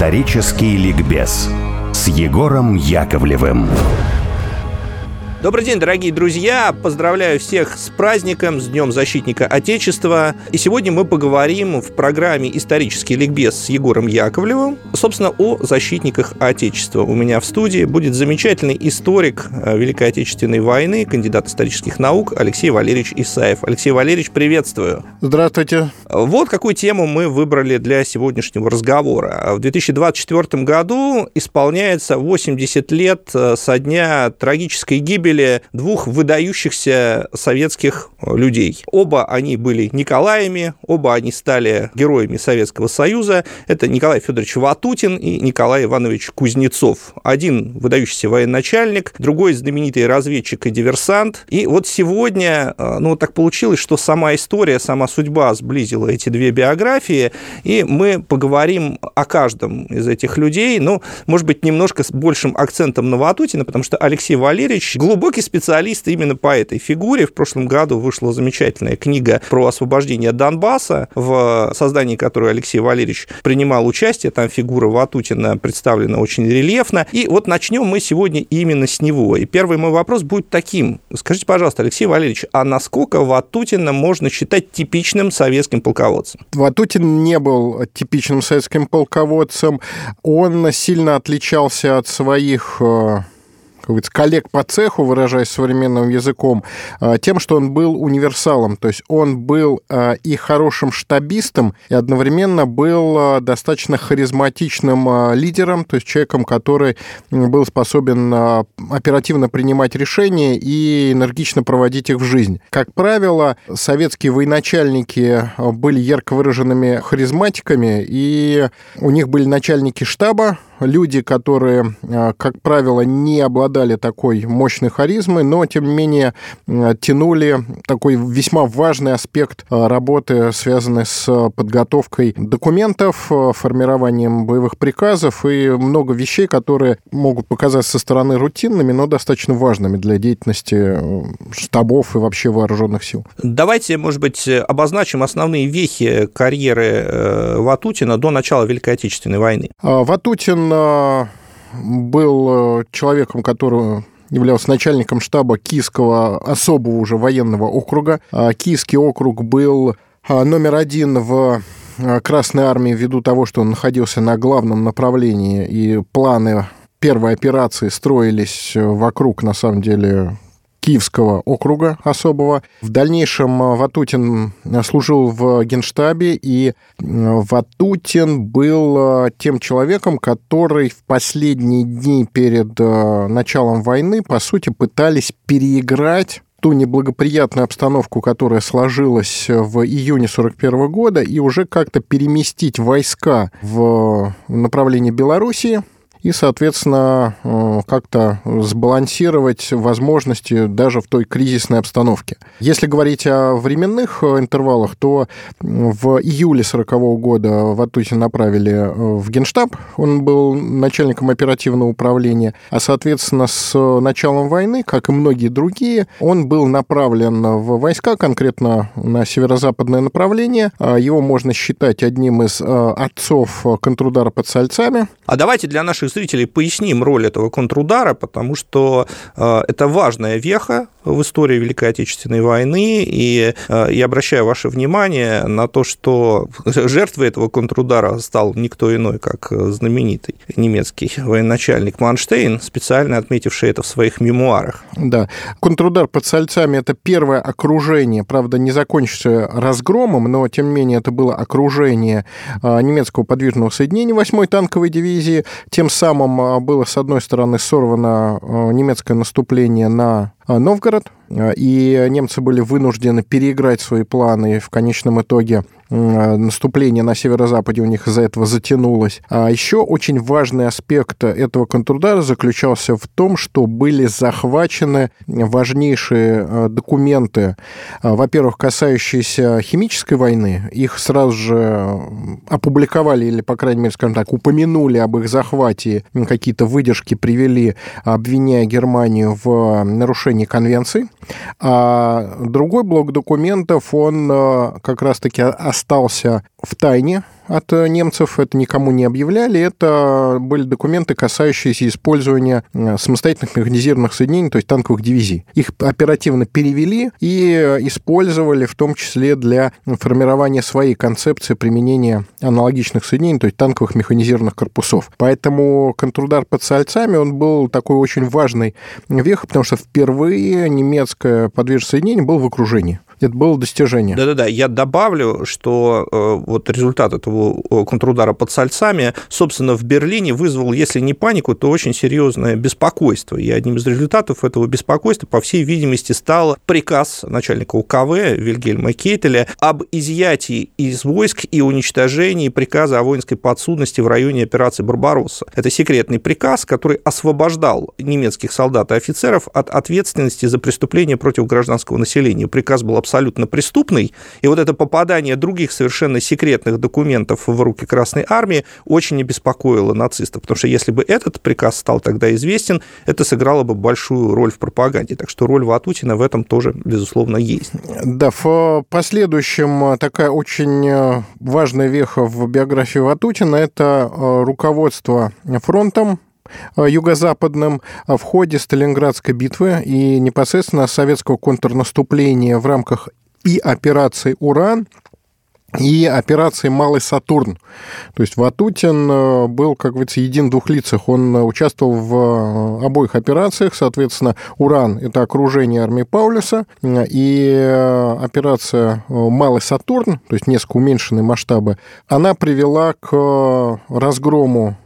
Исторический ликбез с Егором Яковлевым. Добрый день, дорогие друзья! Поздравляю всех с праздником, с Днем Защитника Отечества. И сегодня мы поговорим в программе «Исторический ликбез» с Егором Яковлевым, собственно, о защитниках Отечества. У меня в студии будет замечательный историк э, Великой Отечественной войны, кандидат исторических наук Алексей Валерьевич Исаев. Алексей Валерьевич, приветствую! Здравствуйте! Вот какую тему мы выбрали для сегодняшнего разговора. В 2024 году исполняется 80 лет э, со дня трагической гибели гибели двух выдающихся советских людей. Оба они были Николаями, оба они стали героями Советского Союза. Это Николай Федорович Ватутин и Николай Иванович Кузнецов. Один выдающийся военачальник, другой знаменитый разведчик и диверсант. И вот сегодня, э, ну, так получилось, что сама история, сама судьба сблизила эти две биографии, и мы поговорим о каждом из этих людей, ну, может быть, немножко с большим акцентом на Ватутина, потому что Алексей Валерьевич глубоко глубокий специалист именно по этой фигуре. В прошлом году вышла замечательная книга про освобождение Донбасса, в создании которой Алексей Валерьевич принимал участие. Там фигура Ватутина представлена очень рельефно. И вот начнем мы сегодня именно с него. И первый мой вопрос будет таким. Скажите, пожалуйста, Алексей Валерьевич, а насколько Ватутина можно считать типичным советским полководцем? Ватутин не был типичным советским полководцем. Он сильно отличался от своих коллег по цеху, выражаясь современным языком, а, тем, что он был универсалом. То есть он был а, и хорошим штабистом, и одновременно был а, достаточно харизматичным лидером, то есть человеком, который был способен оперативно принимать решения и энергично проводить их в жизнь. Как правило, советские военачальники были ярко выраженными харизматиками, и у них были начальники штаба, люди, которые, э, как правило, не обладали такой мощной харизмой, но, тем не менее, э, тянули такой весьма важный аспект э, работы, связанный с подготовкой документов, формированием боевых приказов и много вещей, которые могут показаться со стороны рутинными, но достаточно важными для деятельности штабов и вообще вооруженных сил. Давайте, может быть, обозначим основные вехи карьеры Ватутина до начала Великой Отечественной войны. Ватутин был э, человеком, который являлся начальником штаба Киевского особого уже военного округа. А Киевский округ был а, номер один в а, Красной армии ввиду того, что он находился на главном направлении, и планы первой операции строились э, вокруг, на самом деле, Киевского округа особого. В дальнейшем э, Ватутин э, служил в Генштабе, и э, Ватутин был тем человеком, который в последние дни перед началом войны, по сути, пытались переиграть ту неблагоприятную обстановку, которая сложилась в июне 41 года, и уже как-то переместить войска в направлении Белоруссии, и, соответственно, э, как-то сбалансировать возможности даже в той кризисной обстановке. Если говорить о временных э, интервалах, то в июле 40 года Ватутин направили э, в Генштаб, он был начальником оперативного управления, а, соответственно, с началом войны, как и многие другие, он был направлен в войска, конкретно на северо-западное направление. Его можно считать одним из отцов контрудара под Сальцами. А давайте для наших зрителей поясним роль этого контрудара, потому что э, это важная веха в истории Великой Отечественной войны, и э, я обращаю ваше внимание на то, что жертвой этого контрудара стал никто иной, как знаменитый немецкий военачальник Манштейн, специально отметивший это в своих мемуарах. Да. Контрудар под Сальцами – это первое окружение, правда, не закончившее разгромом, но, тем не менее, это было окружение э, немецкого подвижного соединения 8-й танковой дивизии, тем самым а, было, с одной стороны, сорвано а, немецкое наступление на Новгород, и немцы были вынуждены переиграть свои планы в конечном итоге наступление на северо-западе у них из-за этого затянулось. А еще очень важный аспект этого контрудара заключался в том, что были захвачены важнейшие э, документы, э, во-первых, касающиеся химической войны. Их сразу же опубликовали или, по крайней мере, скажем так, упомянули об их захвате, какие-то выдержки привели, обвиняя Германию в нарушении конвенции. А другой блок документов, он э, как раз-таки остался в тайне от э, немцев, это никому не объявляли, это были документы, касающиеся использования э, самостоятельных механизированных соединений, то есть танковых дивизий. Их оперативно перевели и использовали в том числе для формирования своей концепции применения аналогичных соединений, то есть танковых механизированных корпусов. Поэтому контрудар под Сальцами, он был такой очень важной вехой, потому что впервые немецкое подвижное соединение было в окружении. Это было достижение. Да-да-да, я добавлю, что э, вот результат этого э, контрудара под Сальцами, собственно, в Берлине вызвал, если не панику, то очень серьезное беспокойство. И одним из результатов этого беспокойства, по всей видимости, стал приказ начальника УКВ Вильгельма Кейтеля об изъятии из войск и уничтожении приказа о воинской подсудности в районе операции «Барбаросса». Это секретный приказ, который освобождал немецких солдат и офицеров от ответственности за преступления против гражданского населения. Приказ был абсолютно абсолютно преступный, и вот это попадание других совершенно секретных документов в руки Красной Армии очень обеспокоило нацистов, потому что если бы этот приказ стал тогда известен, это сыграло бы большую роль в пропаганде. Так что роль Ватутина в этом тоже, безусловно, есть. Да, в последующем такая очень важная веха в биографии Ватутина – это э, руководство фронтом Э, юго-западном э, в ходе Сталинградской битвы и непосредственно советского контрнаступления в рамках и операции «Уран», и операции «Малый Сатурн». То есть Ватутин э, был, как говорится, един двух лицах. Он участвовал в обоих операциях. Соответственно, «Уран» — это окружение армии Паулюса. И операция «Малый Сатурн», то есть несколько уменьшенные масштабы, она привела к разгрому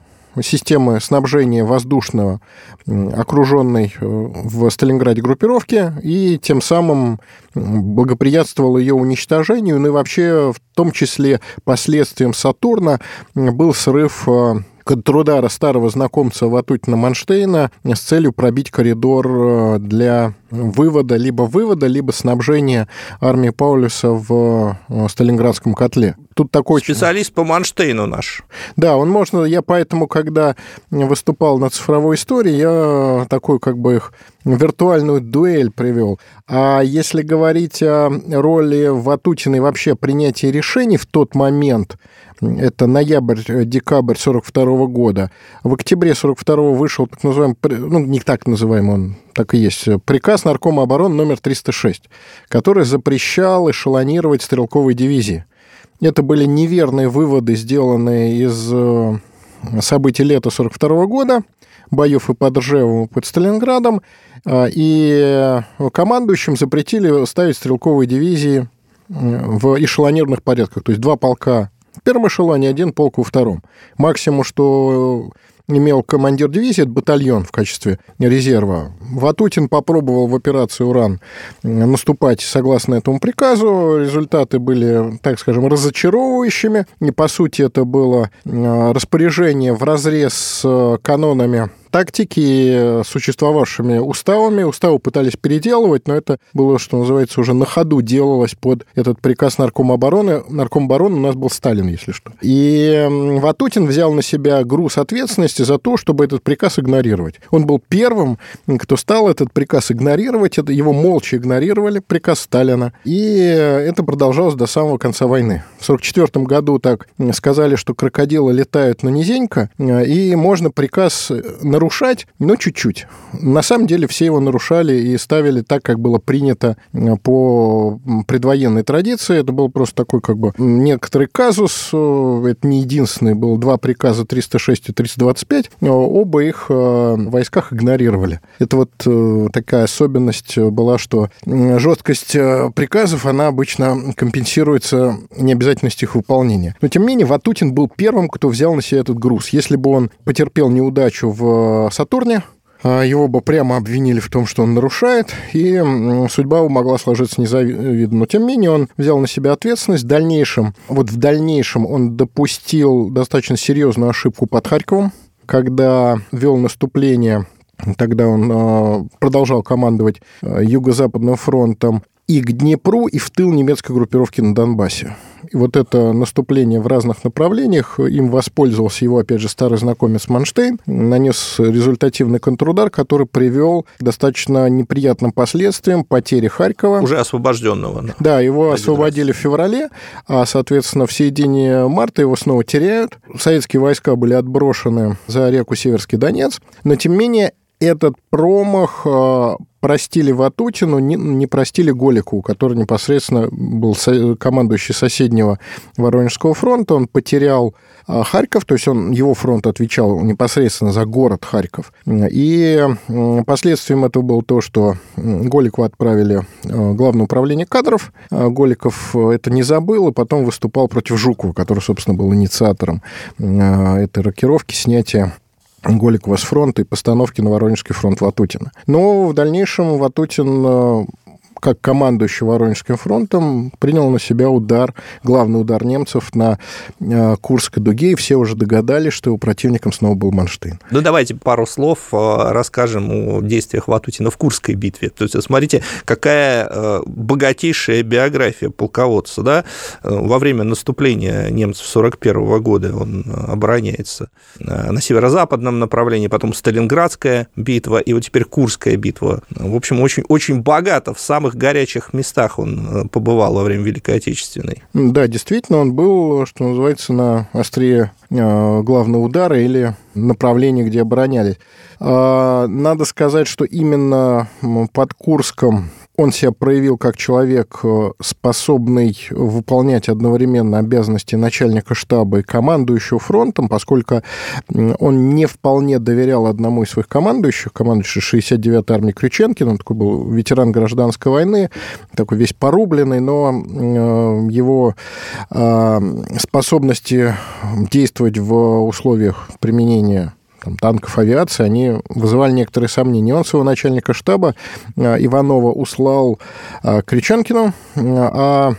системы снабжения воздушного, окруженной э, в Сталинграде группировки, и тем самым благоприятствовал ее уничтожению, ну и вообще в том числе последствием Сатурна был срыв э, контрудара старого знакомца Ватутина Манштейна с целью пробить коридор э, для вывода, либо вывода, либо снабжения армии Паулюса в э, Сталинградском котле. Тут такой... Специалист по Манштейну наш. Да, он можно... Я поэтому, когда выступал на цифровой истории, я такой как бы их виртуальную дуэль привел. А если говорить о роли Ватутиной вообще принятия решений в тот момент, это ноябрь-декабрь 42 года. В октябре 42 вышел так называемый, ну, не так называемый он, так и есть, приказ Наркома обороны номер 306, который запрещал эшелонировать стрелковые дивизии. Это были неверные выводы, сделанные из э, событий лета 42 года, боев и под Ржевом, и под Сталинградом, э, и командующим запретили ставить стрелковые дивизии в эшелонированных порядках, то есть два полка в первом эшелоне, один полк во втором. Максимум, что имел командир дивизии, это батальон в качестве резерва. Ватутин попробовал в операции «Уран» наступать согласно этому приказу. Результаты были, так скажем, разочаровывающими. И, по сути, это было э, распоряжение в разрез с канонами тактики, существовавшими уставами. Уставы пытались переделывать, но это было, что называется, уже на ходу делалось под этот приказ Наркома обороны. Нарком обороны у нас был Сталин, если что. И Ватутин взял на себя груз ответственности за то, чтобы этот приказ игнорировать. Он был первым, кто стал этот приказ игнорировать. Это его молча игнорировали, приказ Сталина. И это продолжалось до самого конца войны. В 1944 году так сказали, что крокодилы летают, но низенько, и можно приказ нарушать, но чуть-чуть. На самом деле все его нарушали и ставили так, как было принято э, по предвоенной традиции. Это был просто такой как бы некоторый казус. Э, это не единственный. Было два приказа 306 и 325. Оба их э, в войсках игнорировали. Это вот такая особенность была, что жесткость приказов, она обычно компенсируется необязательностью их выполнения. Но, тем не менее, Ватутин был первым, кто взял на себя этот груз. Если бы он потерпел неудачу в Сатурне. А, его бы прямо обвинили в том, что он нарушает, и судьба могла сложиться незавидно. Но, тем не менее, он взял на себя ответственность. В дальнейшем, вот в дальнейшем он допустил достаточно серьезную ошибку под Харьковом, когда вел наступление Тогда он а, продолжал командовать а, Юго-Западным фронтом и к Днепру, и в тыл немецкой группировки на Донбассе. И вот это наступление в разных направлениях, им воспользовался его, опять же, старый знакомец Манштейн, нанес результативный контрудар, который привел к достаточно неприятным последствиям потери Харькова. Уже освобожденного. Да, его освободили раз. в феврале, а, соответственно, в середине марта его снова теряют. Советские войска были отброшены за реку Северский Донец, но, тем не менее, этот промах а, простили Ватутину, не, простили Голику, который непосредственно был командующий соседнего Воронежского фронта. Он потерял а, Харьков, то есть он, его фронт отвечал непосредственно за город Харьков. И последствием этого было то, что Голику отправили а, Главное управление кадров. Голиков это не забыл, и потом выступал против Жукова, который, собственно, был инициатором этой рокировки, снятия Голикова с фронта и постановки на Воронежский фронт Ватутина. Но в дальнейшем Ватутин э, как командующий Воронежским фронтом, принял на себя удар, главный удар немцев на э, Курской дуге, и все уже догадались, что его противником снова был Манштейн. Ну, давайте пару слов э, расскажем о действиях Ватутина в Курской битве. То есть, смотрите, какая э, богатейшая биография полководца, да? Во время наступления немцев 41 года он обороняется на северо-западном направлении, потом Сталинградская битва, и вот теперь Курская битва. В общем, очень, очень богато в самых самых горячих местах он э, побывал во время Великой Отечественной. Да, действительно, он был, что называется, на острие э, главного удара или направлении, где оборонялись. А, надо сказать, что именно под Курском он себя проявил как человек, э, способный выполнять одновременно обязанности начальника штаба и командующего фронтом, поскольку он не вполне доверял одному из своих командующих, командующий 69-й армии Крюченкин, он такой был ветеран гражданской войны, такой весь порубленный, но э, его э, способности действовать в условиях применения там, танков, авиации, они вызывали некоторые сомнения. Он своего начальника штаба а, Иванова услал а, Кричанкину, а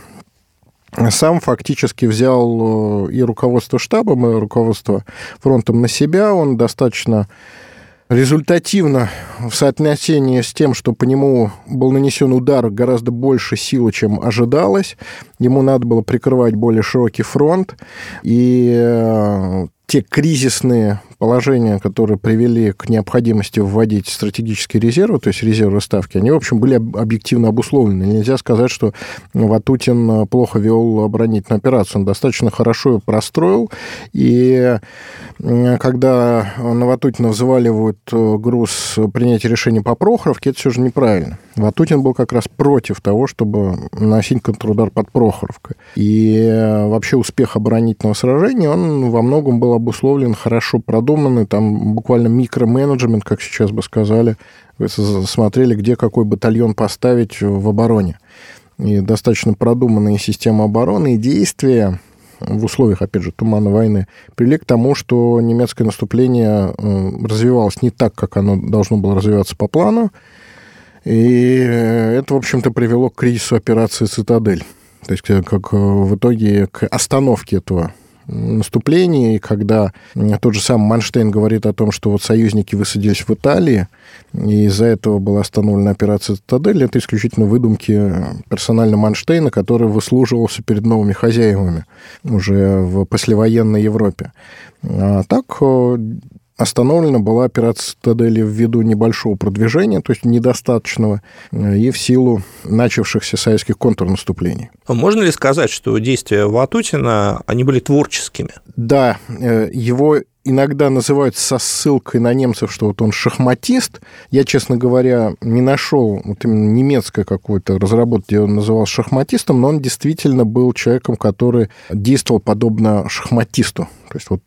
сам фактически взял э, и руководство штабом, и руководство фронтом на себя. Он достаточно результативно в соотношении с тем, что по нему был нанесен удар гораздо больше силы, чем ожидалось. Ему надо было прикрывать более широкий фронт. И э, те кризисные положения, которые привели к необходимости вводить стратегические резервы, то есть резервы ставки, они, в общем, были объективно обусловлены. Нельзя сказать, что Ватутин плохо вел оборонительную операцию. Он достаточно хорошо ее простроил, и когда на Ватутина взваливают э, груз принятия решений по Прохоровке, это все же неправильно. Ватутин был как раз против того, чтобы носить контрудар под Прохоровкой. И э, вообще успех оборонительного сражения, он во многом был обусловлен хорошо продуманный, там буквально микроменеджмент, как сейчас бы сказали. Смотрели, где какой батальон поставить в обороне. И достаточно продуманная система обороны и действия в условиях, опять же, тумана войны, привели к тому, что немецкое наступление э, развивалось не так, как оно должно было развиваться по плану, и это, в общем-то, привело к кризису операции «Цитадель». То есть как э, в итоге к остановке этого наступления, и когда тот же самый Манштейн говорит о том, что вот союзники высадились в Италии, и из-за этого была остановлена операция «Цитадель», это исключительно выдумки персонально Манштейна, который выслуживался перед новыми хозяевами уже в послевоенной Европе. А так э, Остановлена была операция «Цитадели» ввиду небольшого продвижения, то есть недостаточного, э, и в силу начавшихся советских контрнаступлений. А можно ли сказать, что действия Ватутина, они были творческими? Да, э, его иногда называют со ссылкой на немцев, что вот он шахматист. Я, честно говоря, не нашел вот именно немецкой какой-то разработки, где он называл шахматистом, но он действительно был человеком, который действовал подобно шахматисту. То есть вот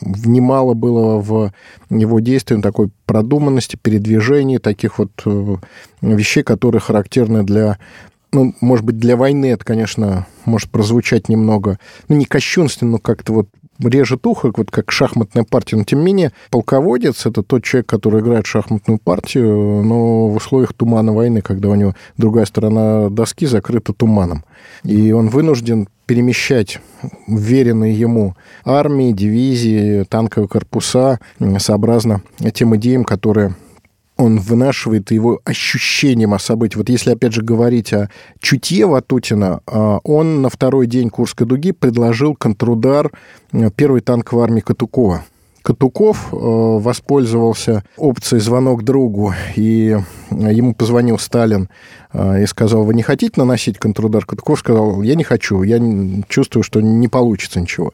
немало было в его действии такой продуманности, передвижений, таких вот э, вещей, которые характерны для ну, может быть, для войны это, конечно, может прозвучать немного, ну, не кощунственно, но как-то вот режет ухо, вот как шахматная партия, но тем не менее полководец — это тот человек, который играет шахматную партию, но в условиях тумана войны, когда у него другая сторона доски закрыта туманом. И он вынужден перемещать веренные ему армии, дивизии, танковые корпуса сообразно тем идеям, которые он вынашивает его ощущением о событии. Вот если, опять же, говорить о чутье Ватутина, а, он на второй день Курской дуги предложил контрудар э, первой танковой армии Катукова. Катуков э, воспользовался опцией звонок другу, и ему позвонил Сталин э, и сказал, вы не хотите наносить контрудар? Катуков сказал, я не хочу, я чувствую, что не получится ничего.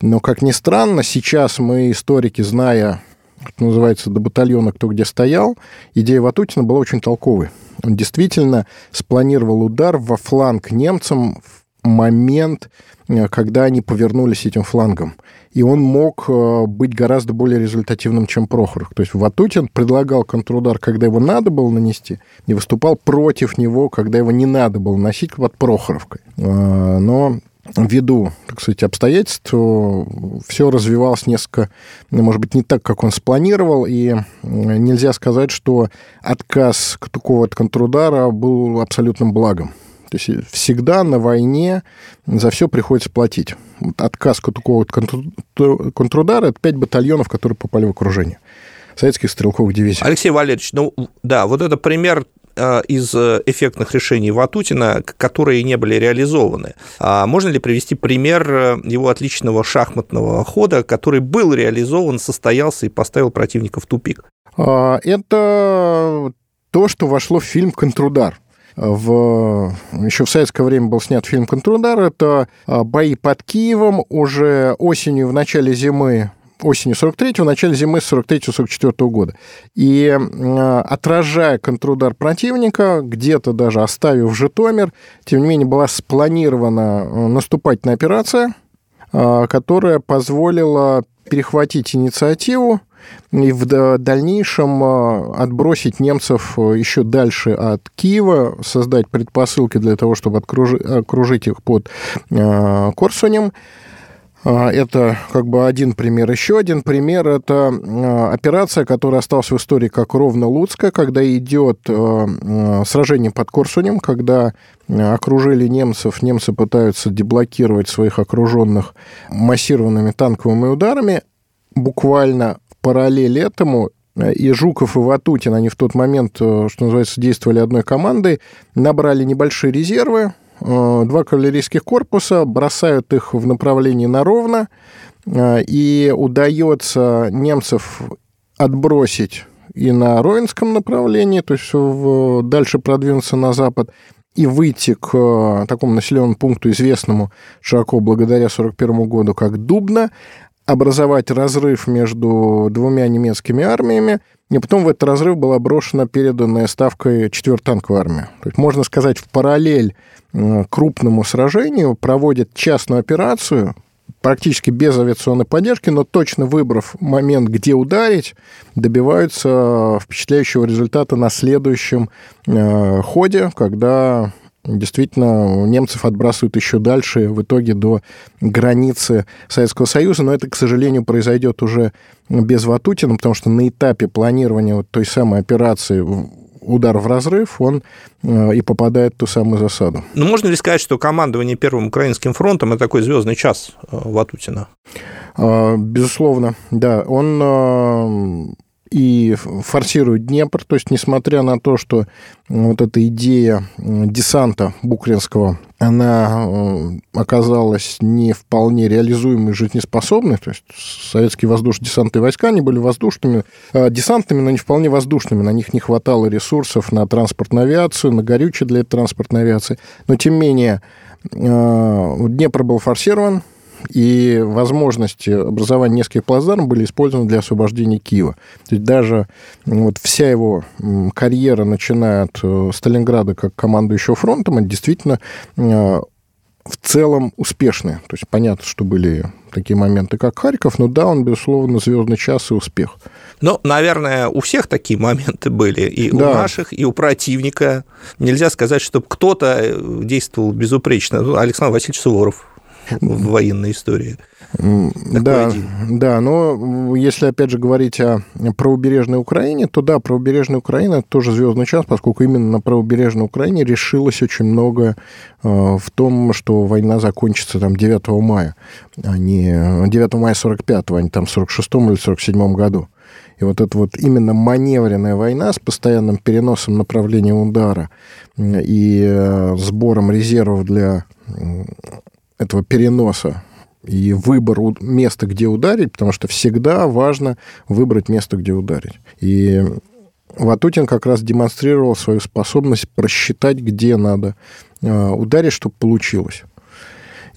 Но, как ни странно, сейчас мы, историки, зная что называется, до батальона кто где стоял, идея Ватутина была очень толковой. Он действительно спланировал удар во фланг немцам в момент, э, когда они повернулись этим флангом. И он мог э, быть гораздо более результативным, чем Прохоров. То есть Ватутин предлагал контрудар, когда его надо было нанести, и выступал против него, когда его не надо было носить под Прохоровкой. Э, но ввиду, так сказать, обстоятельств все развивалось несколько, ну, может быть, не так, как он спланировал, и нельзя сказать, что отказ Катукова от контрудара был абсолютным благом. То есть всегда на войне за все приходится платить. Отказ Катукова от контрудара – это пять батальонов, которые попали в окружение советских стрелковых дивизий. Алексей Валерьевич, ну да, вот это пример из э, эффектных решений Ватутина, которые не были реализованы. А можно ли привести пример э, его отличного шахматного хода, который был реализован, состоялся и поставил противника в тупик? А, это то, что вошло в фильм «Контрудар». В... Еще в советское время был снят фильм «Контрудар». Это бои под Киевом. Уже осенью, в начале зимы осенью 43-го, в начале зимы 43-44 года. И отражая контрудар противника, где-то даже оставив Житомир, тем не менее была спланирована э, наступательная операция, э, которая позволила перехватить инициативу и в дальнейшем э, отбросить немцев еще дальше от Киева, создать предпосылки для того, чтобы окружить их под Корсунем. А, это как бы один пример. Еще один пример – это а, операция, которая осталась в истории как ровно-луцкая, когда идет а, сражение под Корсунем, когда окружили немцев, немцы пытаются деблокировать своих окруженных массированными танковыми ударами. Буквально параллель этому и Жуков, и Ватутин, они в тот момент, что называется, действовали одной командой, набрали небольшие резервы, два кавалерийских корпуса, бросают их в направлении на ровно, э, и удается немцев отбросить и на Ровенском направлении, то есть в, дальше продвинуться на запад, и выйти к э, такому населенному пункту, известному широко благодаря 1941 году, как Дубна, образовать разрыв между двумя немецкими армиями, и потом в этот разрыв была брошена переданная ставкой 4 танковая армия. То есть, можно сказать, в параллель крупному сражению проводят частную операцию, практически без авиационной поддержки, но точно выбрав момент, где ударить, добиваются впечатляющего результата на следующем э, ходе, когда действительно немцев отбрасывают еще дальше, в итоге до границы Советского Союза, но это, к сожалению, произойдет уже без Ватутина, потому что на этапе планирования вот той самой операции удар в разрыв, он э, и попадает в ту самую засаду. Ну, можно ли сказать, что командование Первым Украинским фронтом – это такой звездный час э, Ватутина? А, безусловно, да. Он э, и форсирует Днепр. То есть, несмотря на то, что вот эта идея десанта букринского, она э, оказалась не вполне реализуемой жизнеспособной. То есть, советские воздушно-десантные войска, они были воздушными, э, десантными, но не вполне воздушными. На них не хватало ресурсов на транспортную авиацию, на горючее для транспортной авиации. Но, тем не менее, э, Днепр был форсирован, и возможности образования нескольких плацдармов были использованы для освобождения Киева. То есть даже вот вся его карьера, начиная от э, Сталинграда как командующего фронтом, это действительно э, в целом успешные. То есть понятно, что были такие моменты, как Харьков, но да, он, безусловно, звездный час и успех. Ну, наверное, у всех такие моменты были, и да. у наших, и у противника. Нельзя сказать, чтобы кто-то э, действовал безупречно. Ну, Александр Васильевич Суворов в военной истории. Да, да, но если опять же говорить о правобережной Украине, то да, правобережная Украина тоже звездный час, поскольку именно на правобережной Украине решилось очень много э, в том, что война закончится там 9 мая, а не 9 мая 45 а не там в 46 или 47 году. И вот эта вот именно маневренная война с постоянным переносом направления удара и э, сбором резервов для этого переноса и выбор места, где ударить, потому что всегда важно выбрать место, где ударить. И Ватутин как раз демонстрировал свою способность просчитать, где надо э, ударить, чтобы получилось.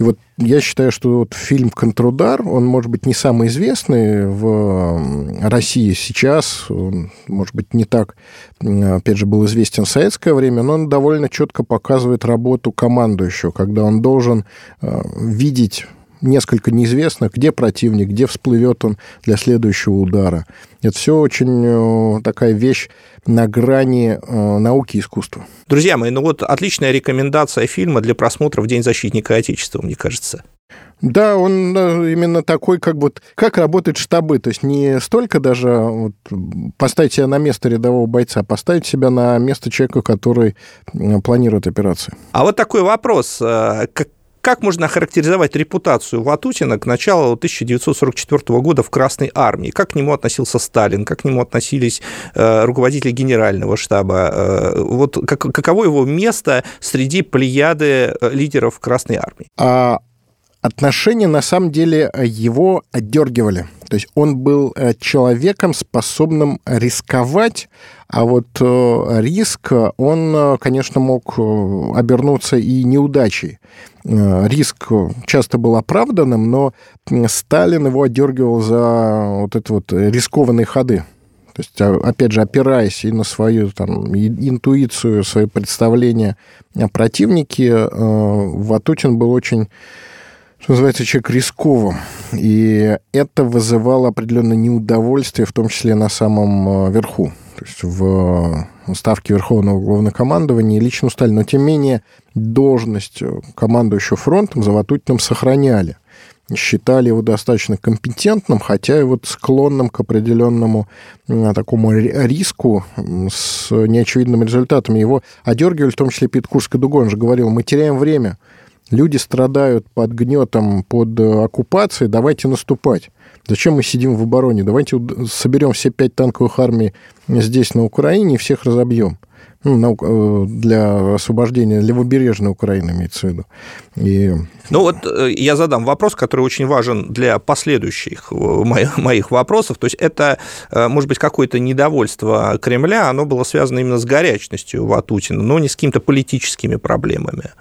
И вот я считаю, что вот фильм «Контрудар», он, может быть, не самый известный в России сейчас, он, может быть, не так, опять же, был известен в советское время, но он довольно четко показывает работу командующего, когда он должен э, видеть несколько неизвестных, где противник, где всплывет он для следующего удара. Это все очень э, такая вещь на грани э, науки и искусства. Друзья мои, ну вот отличная рекомендация фильма для просмотра в День защитника Отечества, мне кажется. Да, он э, именно такой, как вот, как работают штабы. То есть не столько даже вот, поставить себя на место рядового бойца, а поставить себя на место человека, который планирует операции. А вот такой вопрос. Как, как можно охарактеризовать репутацию Ватутина к началу 1944 года в Красной армии? Как к нему относился Сталин? Как к нему относились э, руководители генерального штаба? Э, вот как, каково его место среди плеяды э, лидеров Красной армии? А отношения, на самом деле, его отдергивали. То есть он был э, человеком, способным рисковать, а вот э, риск, он, э, конечно, мог обернуться и неудачей. Риск часто был оправданным, но Сталин его отдергивал за вот эти вот рискованные ходы. То есть, а, опять же, опираясь и на свою там, интуицию, свои представления о противнике, Ватутин был очень что называется, человек рисковым. И это вызывало определенное неудовольствие, в том числе на самом э, верху. То есть в э, ставке Верховного Главнокомандования лично Сталина. Но, тем не менее, должность э, командующего фронтом за Ватутиным сохраняли. Считали его достаточно компетентным, хотя и вот склонным к определенному такому риску с неочевидными результатами. Его одергивали, в том числе Питкурской дугой. Он же говорил, мы теряем время – Люди страдают под гнетом, под э, оккупацией, давайте наступать. Зачем мы сидим в обороне? Давайте соберем все пять танковых армий здесь, на Украине, и всех разобьем. Ну, э, для освобождения левобережной Украины имеется в виду. И... Ну вот э, я задам вопрос, который очень важен для последующих моих, моих вопросов. То есть это, может быть, какое-то недовольство Кремля, оно было связано именно с горячностью Ватутина, но не с какими-то политическими проблемами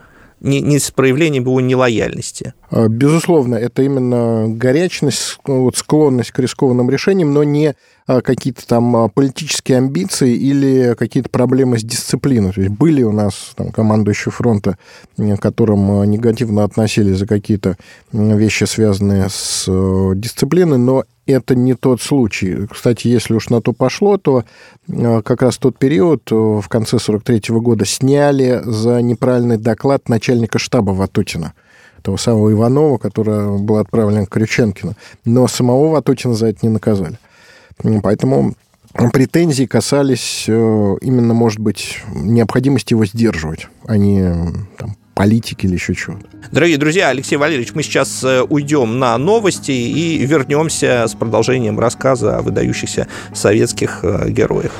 не, не с проявлением его нелояльности. А, безусловно, это именно горячность, вот склонность к рискованным решениям, но не какие-то там а, политические амбиции или какие-то проблемы с дисциплиной. То есть были у нас там командующие фронта, к которым негативно относились за какие-то вещи, связанные с дисциплиной, но это не тот случай. Кстати, если уж на то пошло, то как раз тот период в конце 43 года сняли за неправильный доклад начальника штаба Ватутина того самого Иванова, который был отправлен к Крюченкину. Но самого Ватутина за это не наказали. Поэтому претензии касались э, именно, может быть, необходимости его сдерживать, а не там, политики или еще чего-то. Дорогие друзья, Алексей Валерьевич, мы сейчас э, уйдем на новости и вернемся с продолжением рассказа о выдающихся советских э, героях.